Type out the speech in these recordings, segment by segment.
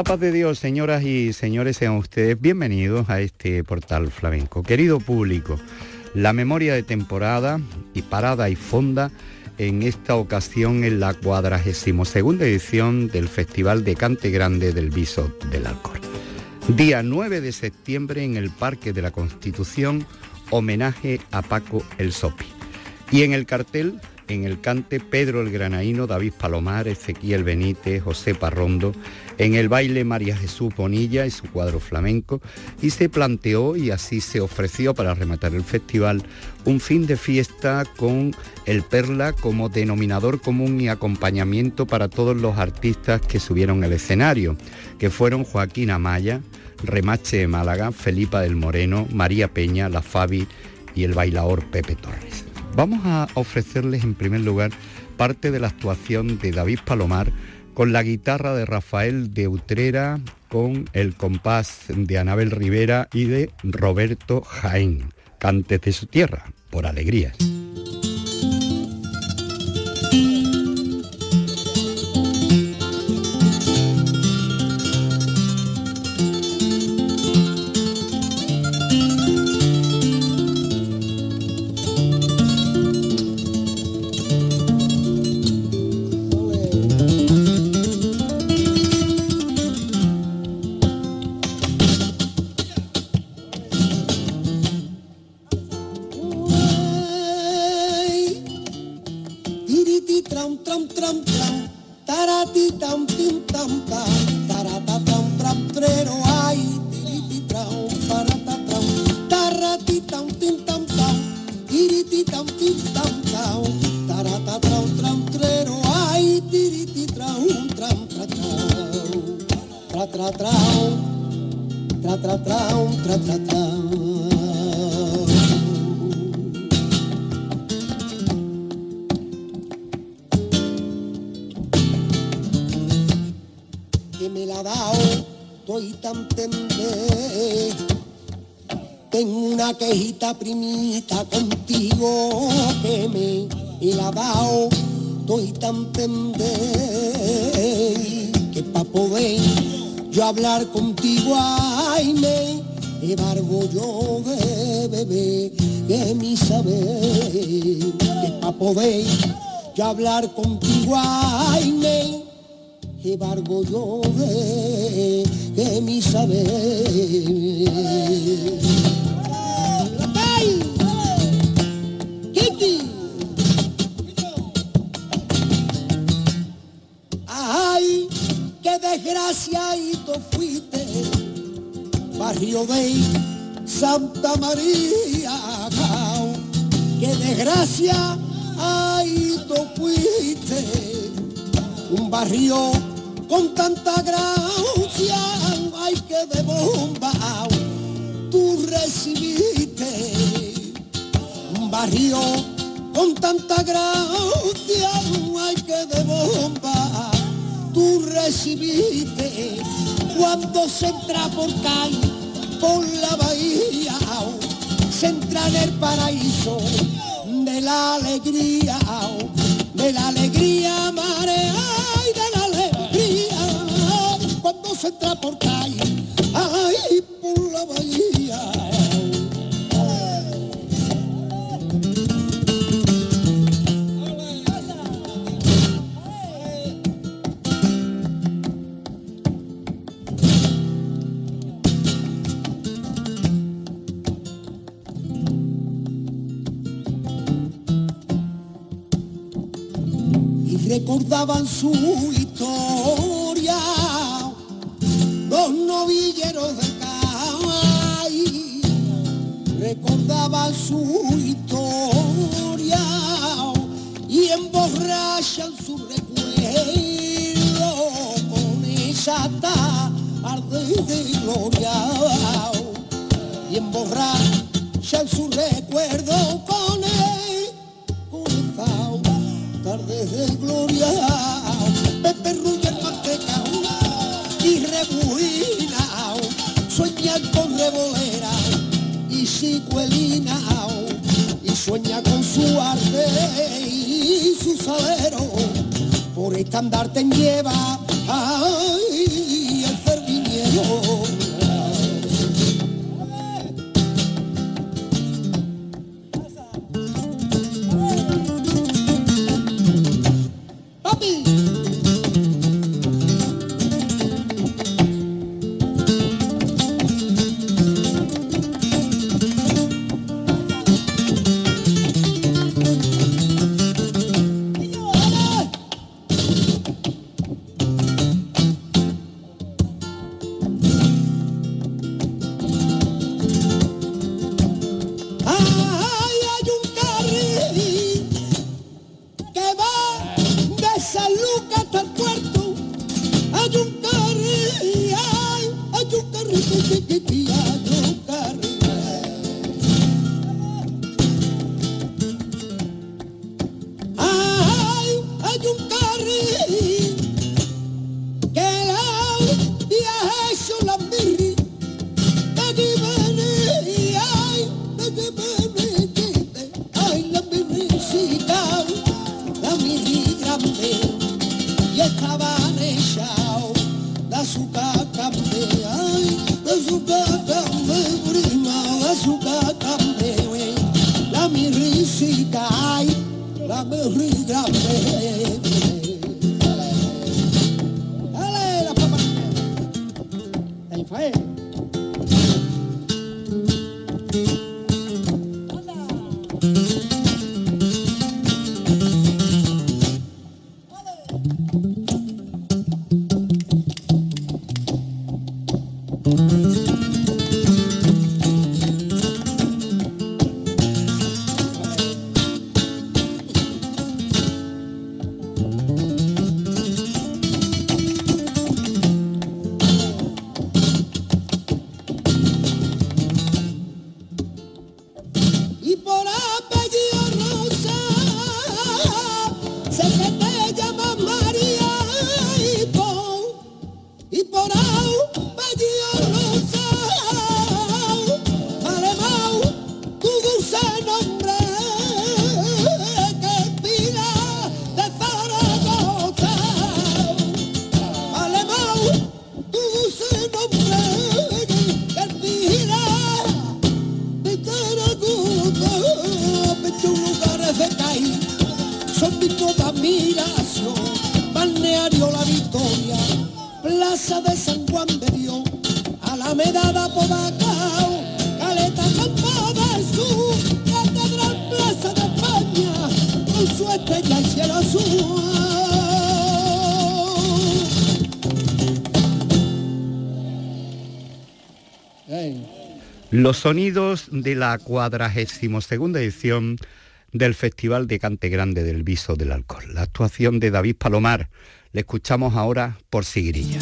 la paz de Dios, señoras y señores, sean ustedes bienvenidos a este portal flamenco. Querido público, la memoria de temporada y parada y fonda en esta ocasión en la 42 edición del Festival de Cante Grande del Viso del Alcor. Día 9 de septiembre en el Parque de la Constitución, homenaje a Paco el Sopi. Y en el cartel en el cante Pedro el Granaíno, David Palomar, Ezequiel Benítez, José Parrondo, en el baile María Jesús Bonilla y su cuadro flamenco, y se planteó y así se ofreció para rematar el festival un fin de fiesta con el Perla como denominador común y acompañamiento para todos los artistas que subieron al escenario, que fueron Joaquín Amaya, Remache de Málaga, Felipa del Moreno, María Peña, La Fabi y el bailador Pepe Torres. Vamos a ofrecerles en primer lugar parte de la actuación de David Palomar con la guitarra de Rafael de Utrera, con el compás de Anabel Rivera y de Roberto Jaén, Cantes de su tierra, por alegrías. Tú fuiste, barrio de Santa María, qué desgracia, ahí tú fuiste, un barrio con tanta gracia, ay que de bomba tú recibiste, un barrio con tanta gracia, ay que de bomba tú recibiste cuando se entra por calle, por la bahía, se entra en el paraíso de la alegría, de la alegría marea y de la alegría, cuando se entra por calle, ay, por la bahía. contaban su historia. Los novilleros del CAI recordaban su historia y emborrachan su recuerdo con esa tarde de gloria. Y emborrachan su recuerdo con él con esa tarde de gloria. estandarte lleva. bravo. Los sonidos de la 42 edición del Festival de Cante Grande del Viso del Alcohol. La actuación de David Palomar. Le escuchamos ahora por Sigrilla.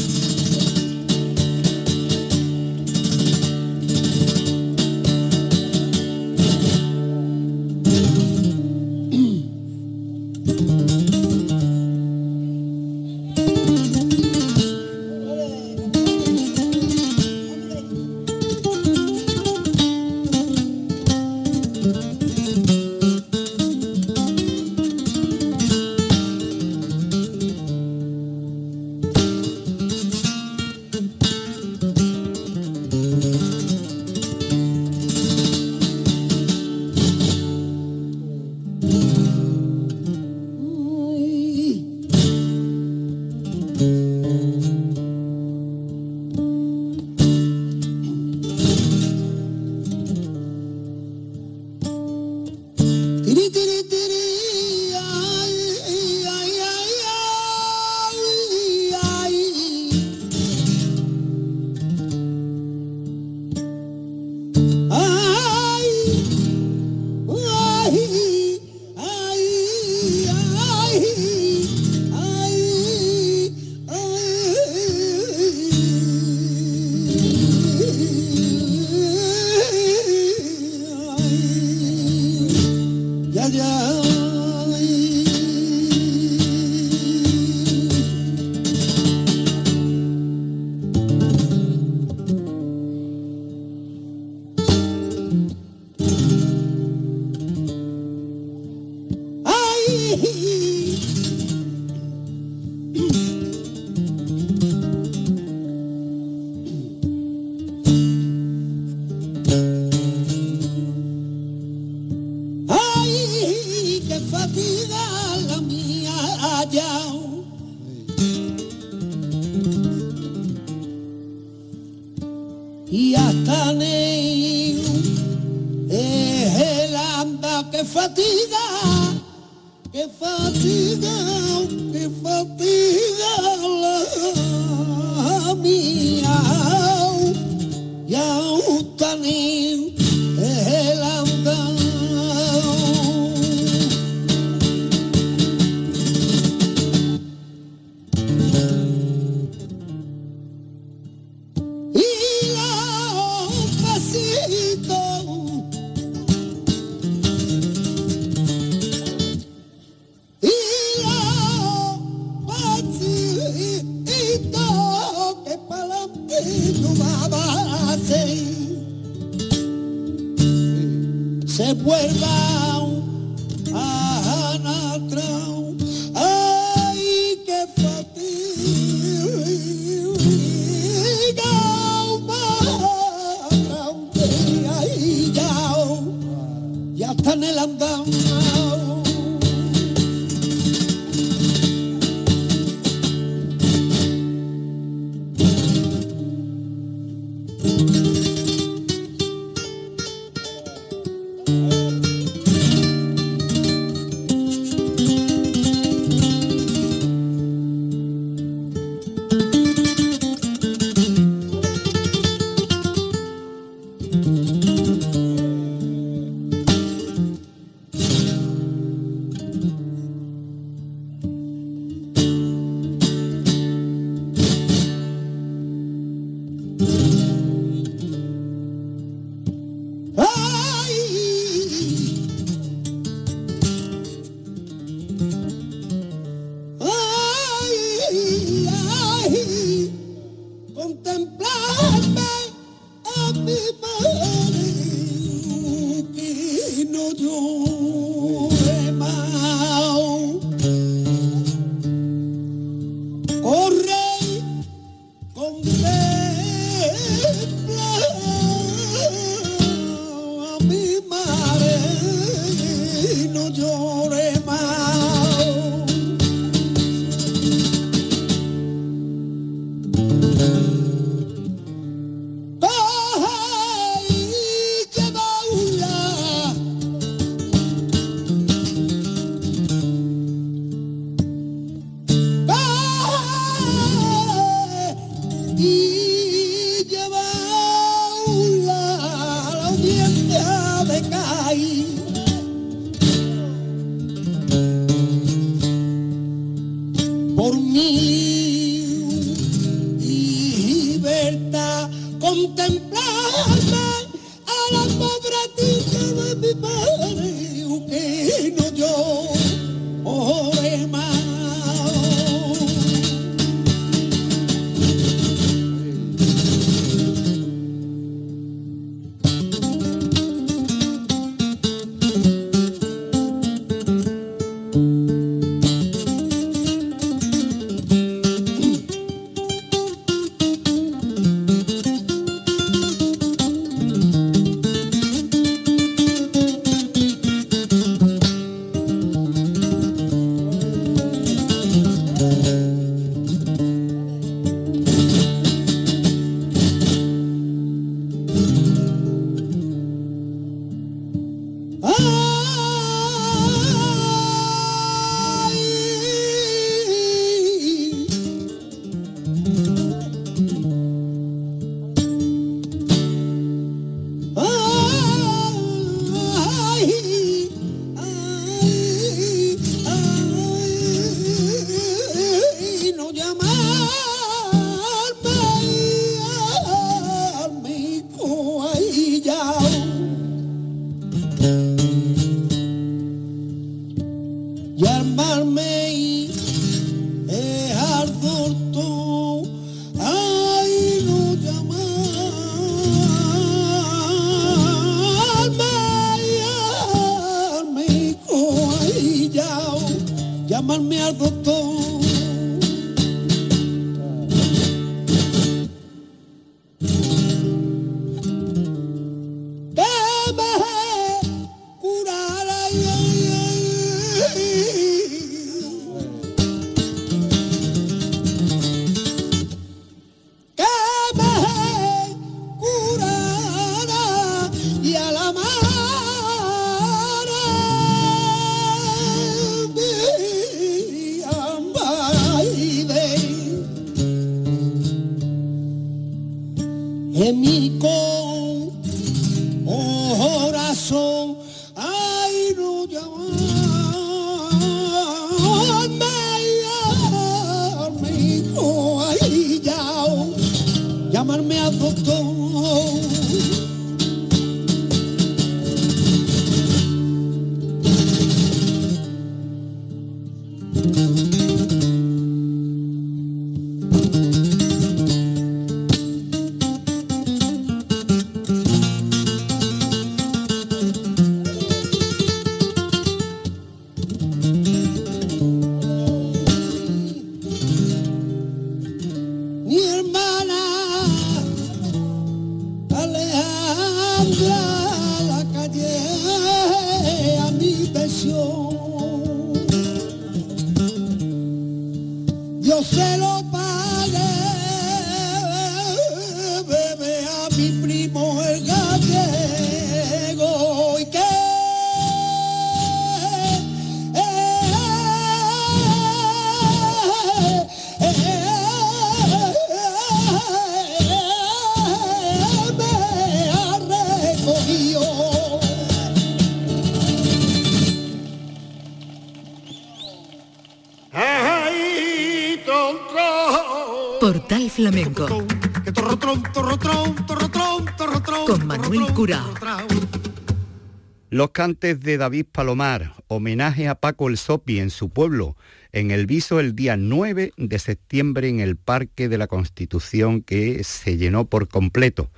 Los cantes de David Palomar, homenaje a Paco el Sopi en su pueblo, en el viso el día 9 de septiembre en el Parque de la Constitución que se llenó por completo.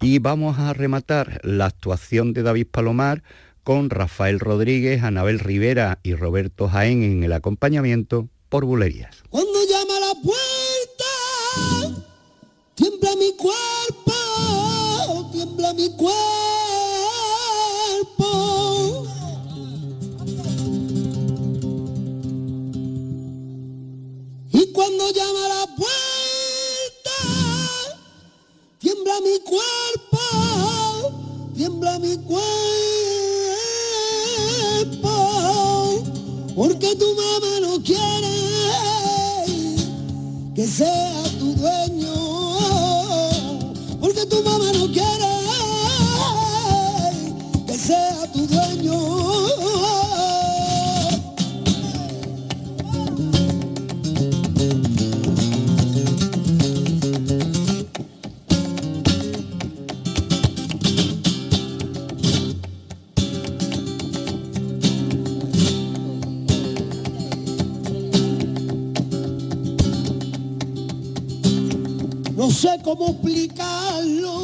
Y vamos a rematar la actuación de David Palomar con Rafael Rodríguez, Anabel Rivera y Roberto Jaén en el acompañamiento por Bulerías. Cuando llama la puerta, tiembla mi cuerpo, tiembla mi cuerpo. Cuando llama la puerta, tiembla mi cuerpo, tiembla mi cuerpo, porque tu mamá no quiere que sea tu dueño, porque tu mamá no quiere sé cómo explicarlo,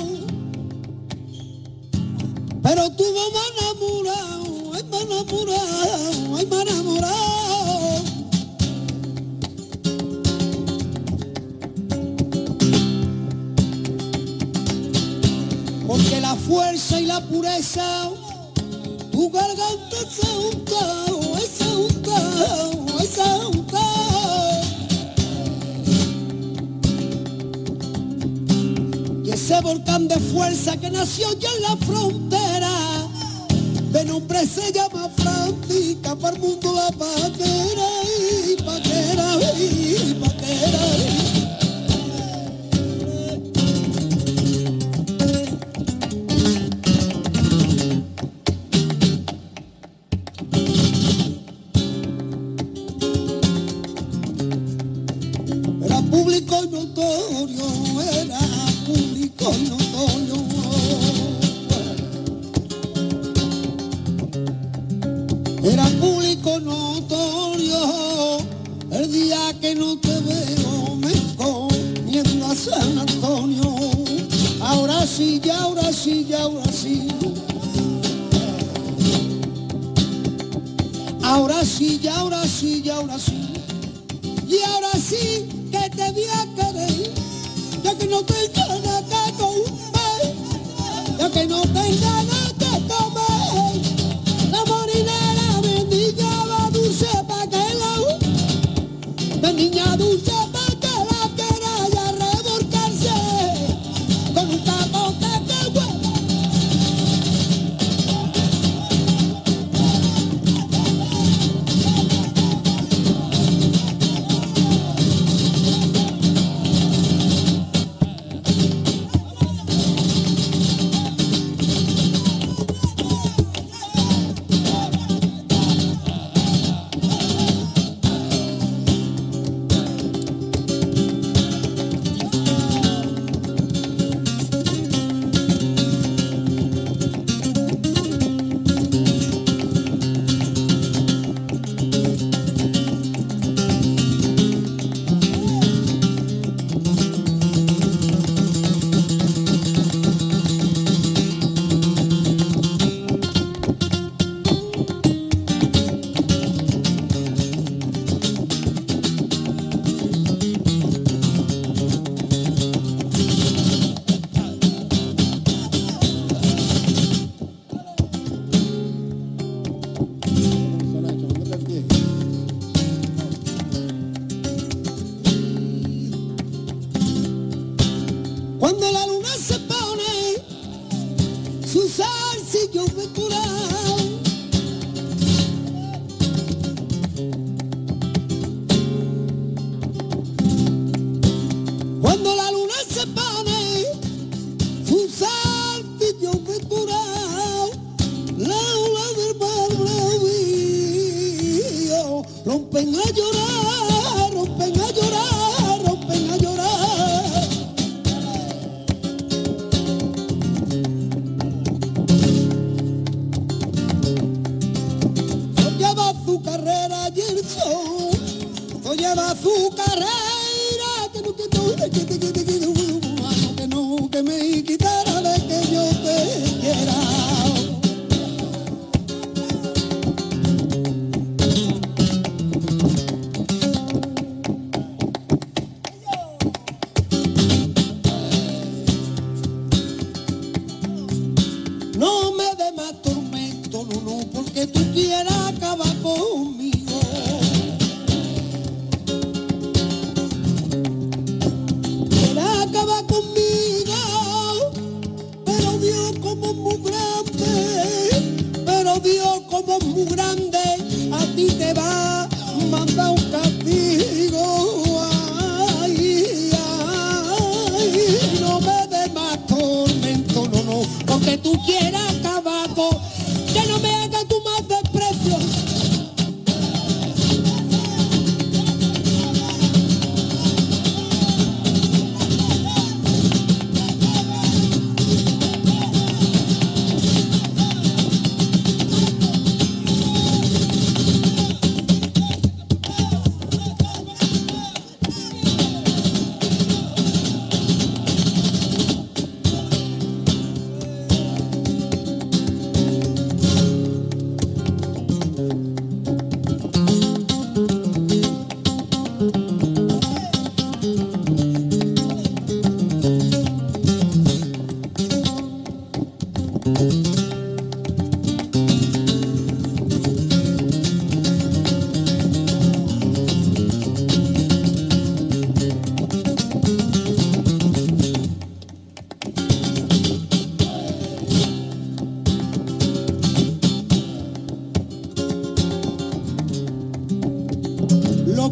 pero tú me enamorado, ay me enamorado, ay me enamorado. Porque la fuerza y la pureza, tu garganta se ha untado, se ha untado, se ha volcán de fuerza que nació ya en la frontera. De nombre se llama Francisca, para el mundo la paquera, y paquera, y paquera.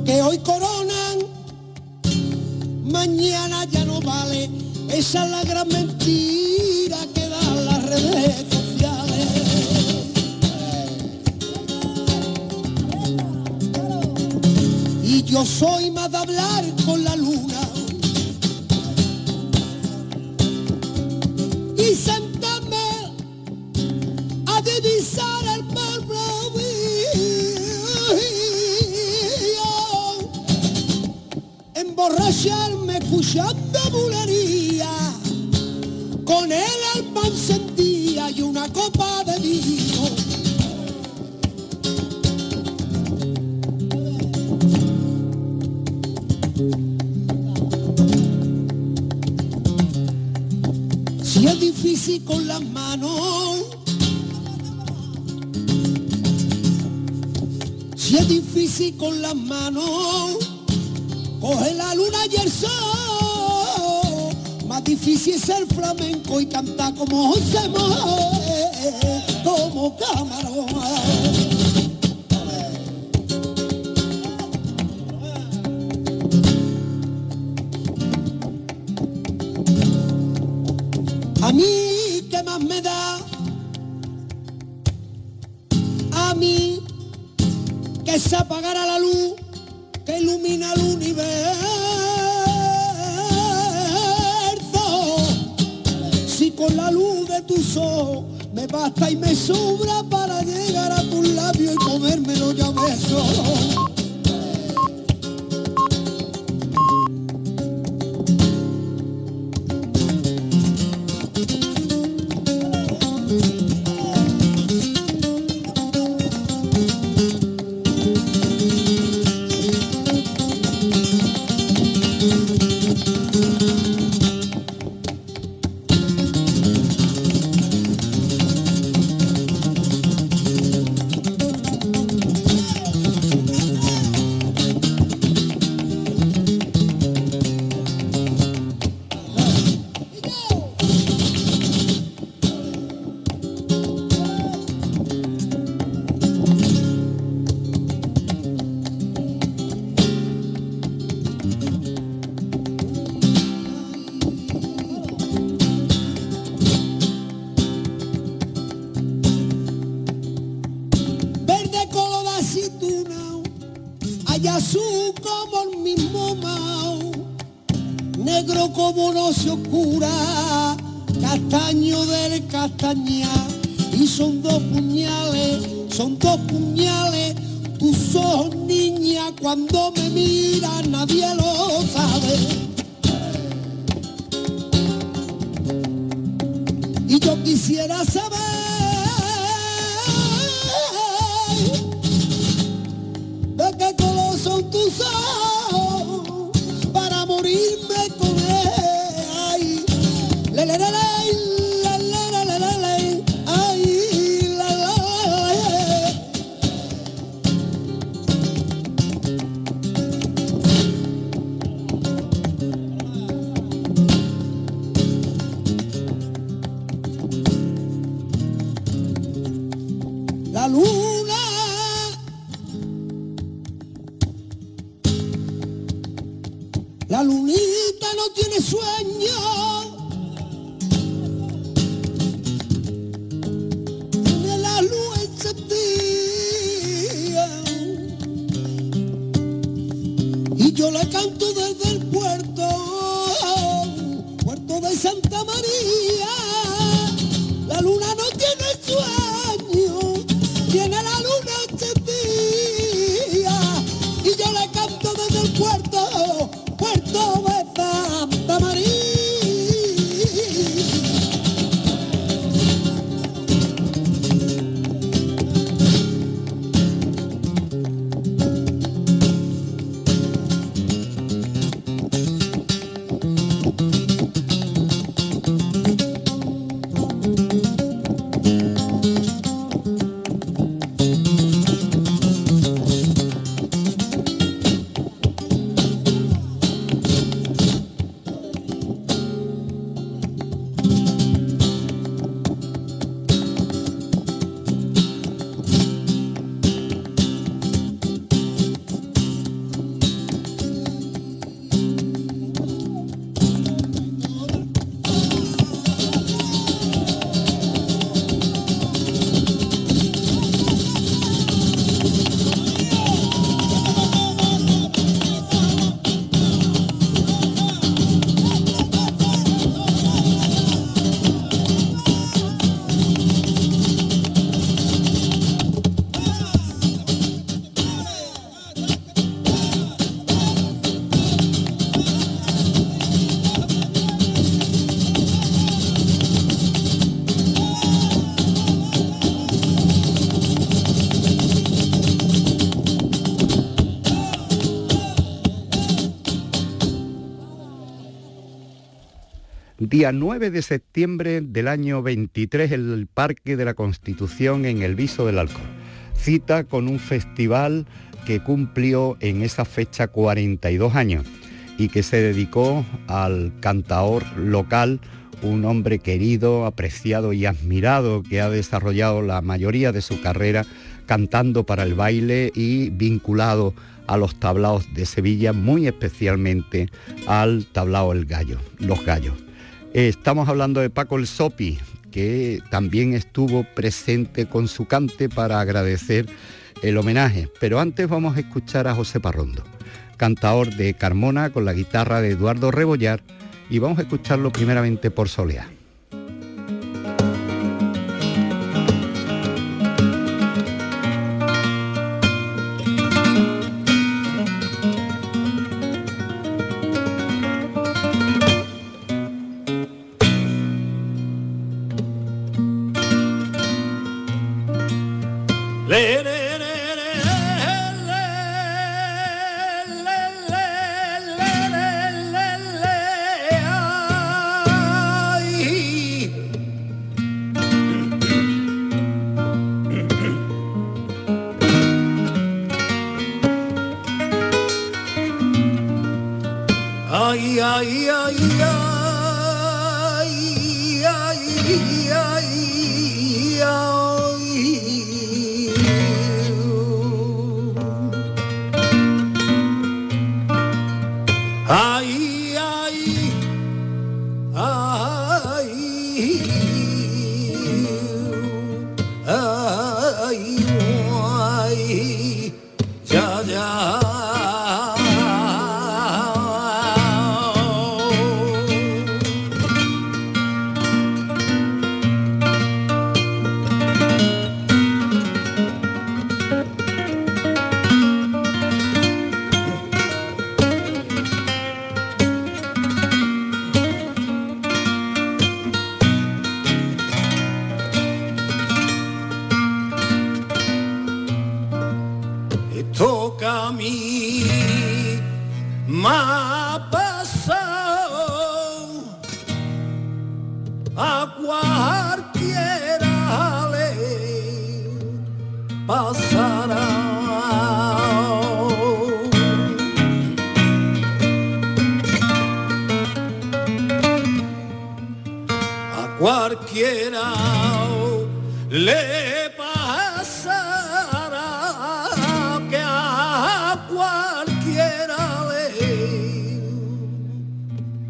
que hoy coronan, mañana ya no vale. Esa es la gran mentira que dan las redes sociales. Y yo soy más de hablar echando bulería, con el alma encendía y una copa de vino. Si es difícil con las manos, si es difícil con las manos, coge la luna y el sol quisiese el flamenco y canta como José Moe, como camarón. Día 9 de septiembre del año 23, el Parque de la Constitución en el Viso del Alcor. Cita con un festival que cumplió en esa fecha 42 años y que se dedicó al cantaor local, un hombre querido, apreciado y admirado que ha desarrollado la mayoría de su carrera cantando para el baile y vinculado a los tablaos de Sevilla, muy especialmente al tablao El Gallo, Los Gallos. Estamos hablando de Paco el Sopi, que también estuvo presente con su cante para agradecer el homenaje. Pero antes vamos a escuchar a José Parrondo, cantador de Carmona con la guitarra de Eduardo Rebollar, y vamos a escucharlo primeramente por Soleá.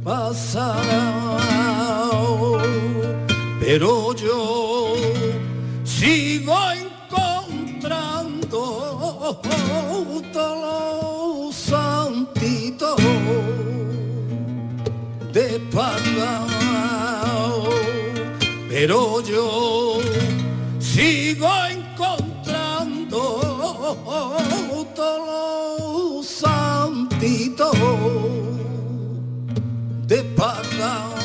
pasado, pero yo sigo encontrando los santitos de pagado, pero yo Pablo.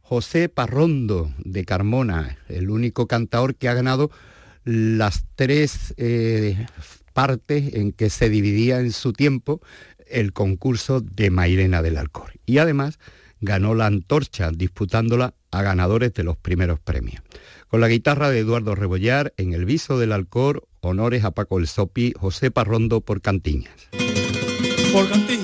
José Parrondo de Carmona, el único cantador que ha ganado las tres eh, partes en que se dividía en su tiempo el concurso de Mairena del Alcor. Y además ganó la antorcha disputándola a ganadores de los primeros premios. Con la guitarra de Eduardo Rebollar, en el viso del Alcor, honores a Paco El Sopi, José Parrondo por Por Cantiñas.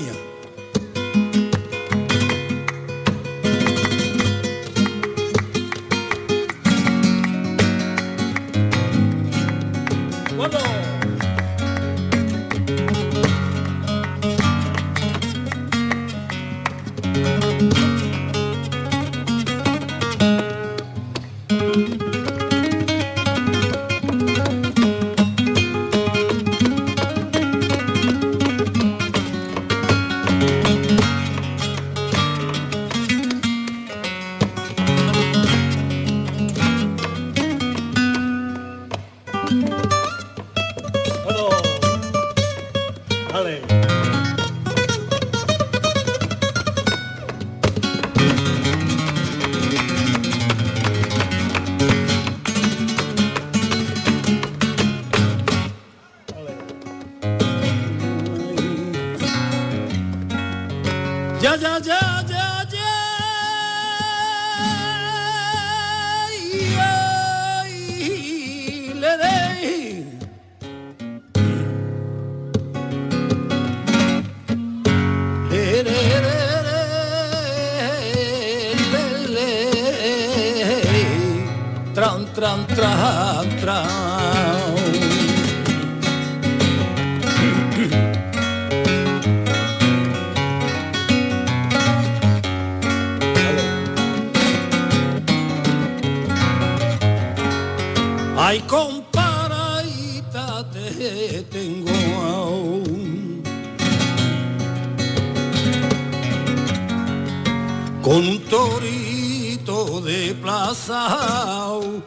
reemplazado,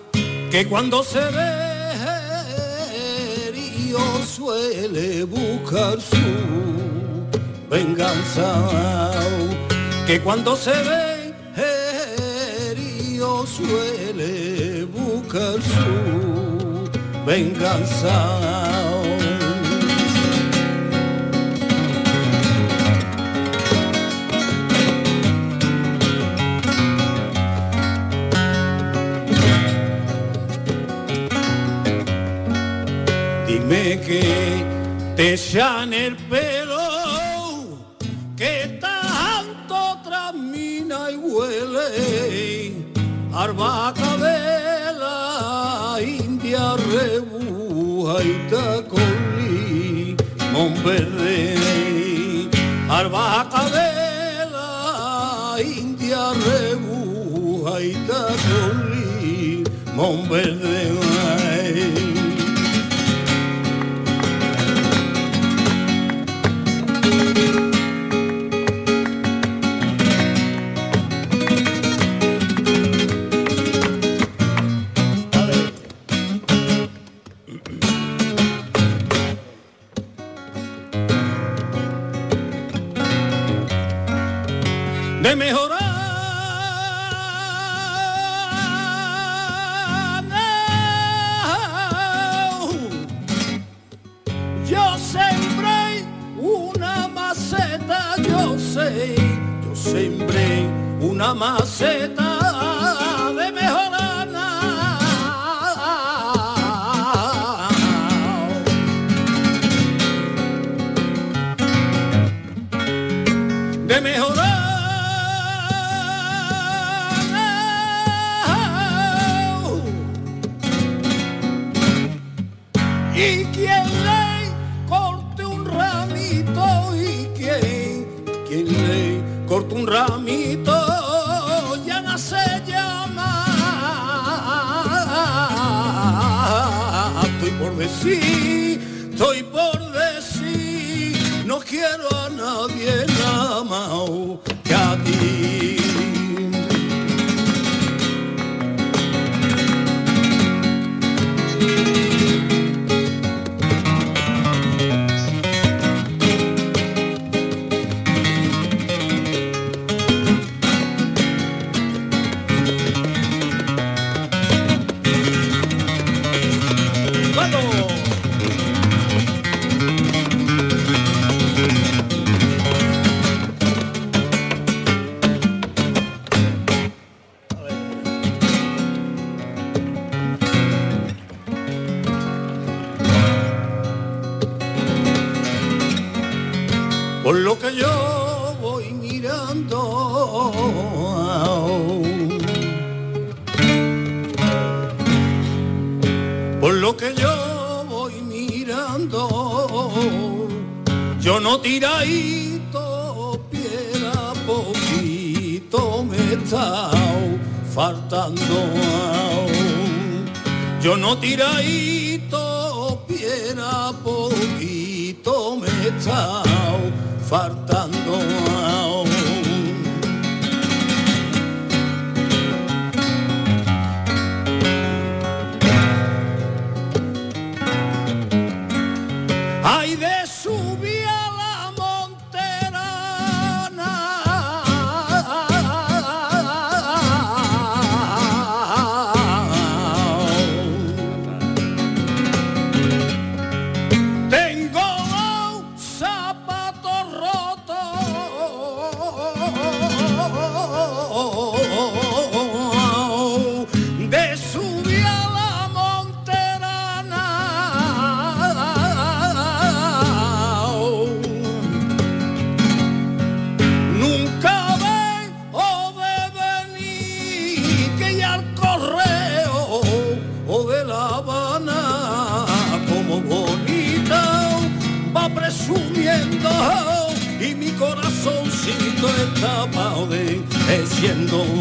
que cuando se ve herido suele buscar su venganza, que cuando se ve herido suele buscar su venganza. Que te sean el pelo, que tanto tramina y huele, arbaca la india rebuja y tacolí, verde, arbaca la india rebuja y tacolí, verde. sembré una maceta. Yo no tiradito, piedra poquito me he estado diciendo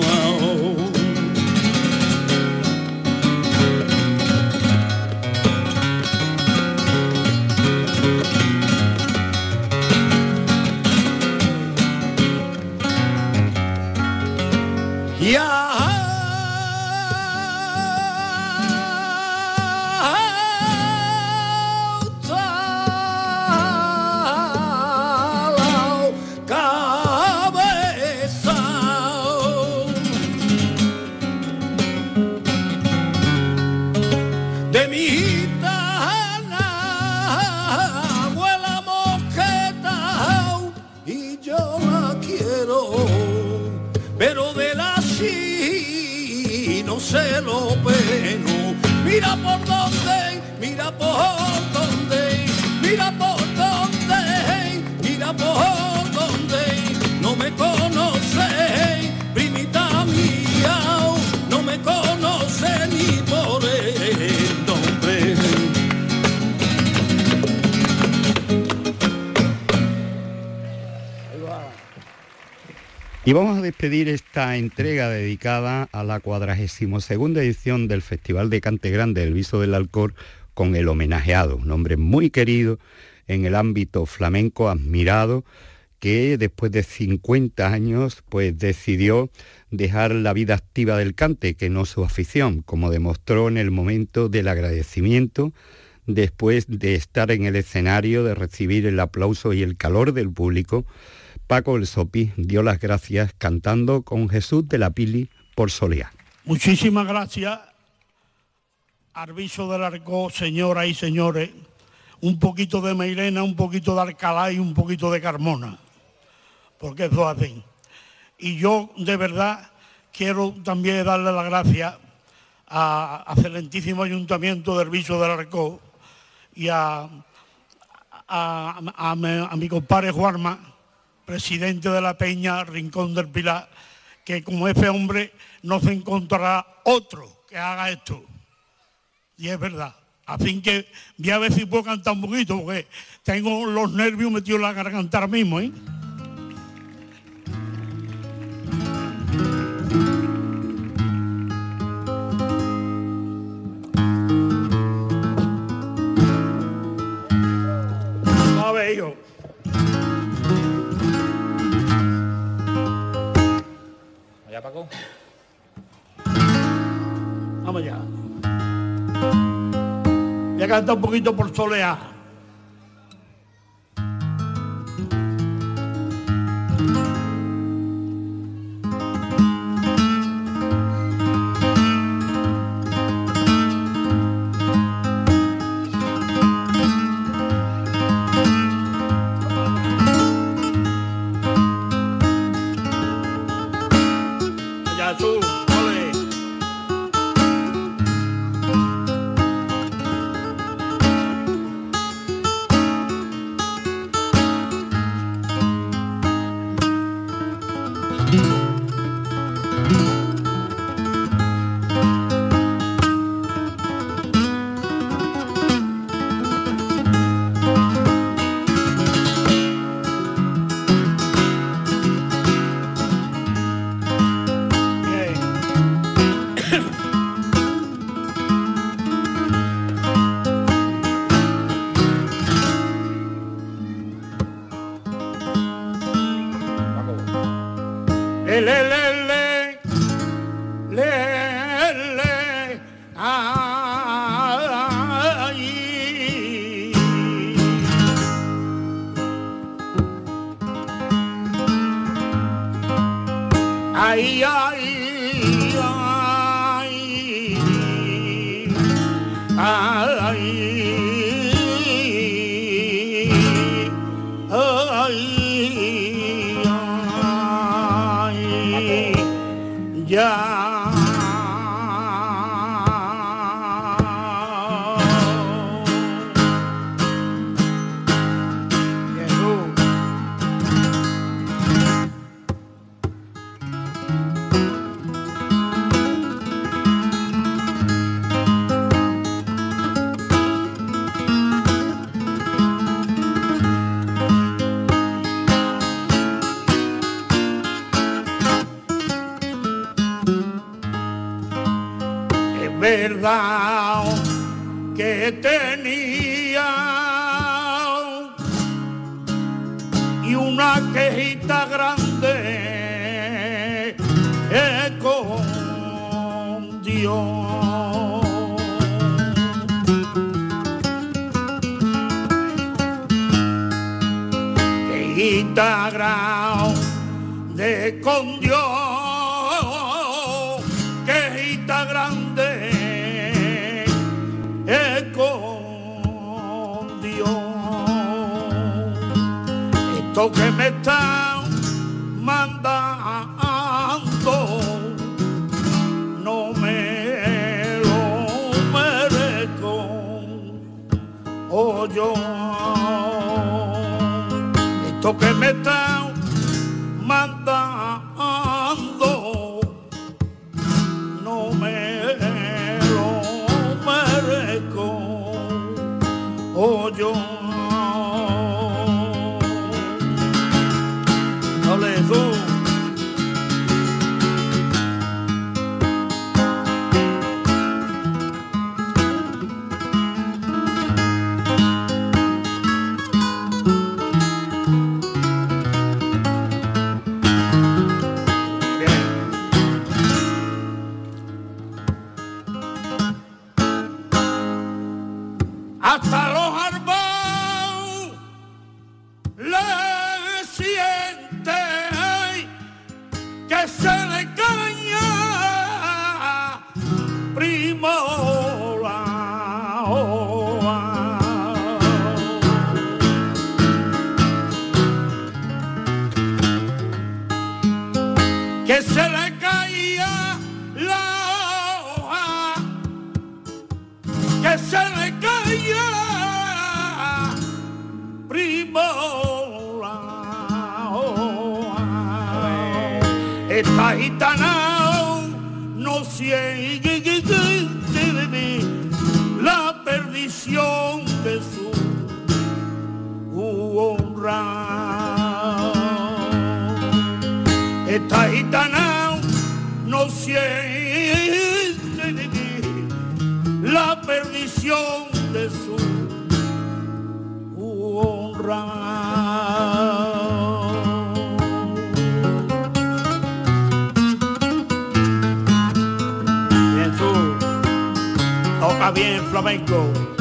me. Y vamos a despedir esta entrega dedicada a la 42 edición del Festival de Cante Grande del Viso del Alcor con el homenajeado, un hombre muy querido en el ámbito flamenco, admirado, que después de 50 años pues decidió dejar la vida activa del cante, que no su afición, como demostró en el momento del agradecimiento después de estar en el escenario, de recibir el aplauso y el calor del público Paco el Sopi dio las gracias cantando con Jesús de la Pili por Soleá. Muchísimas gracias, Arbiso del Arco, señoras y señores. Un poquito de Meirena, un poquito de Alcalá y un poquito de Carmona, porque eso hacen. Y yo, de verdad, quiero también darle las gracias a, excelentísimo Ayuntamiento del Arbiso del Arco y a, a, a mi compadre Juanma, presidente de la Peña, Rincón del Pilar, que como ese hombre no se encontrará otro que haga esto. Y es verdad. Así que voy a ver si puedo cantar un poquito, porque tengo los nervios metidos en la garganta ahora mismo. ¿eh? Cantar un poquito por soleá. Ay, ay, esto que me bien flamenco.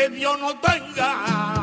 que Dios no tenga.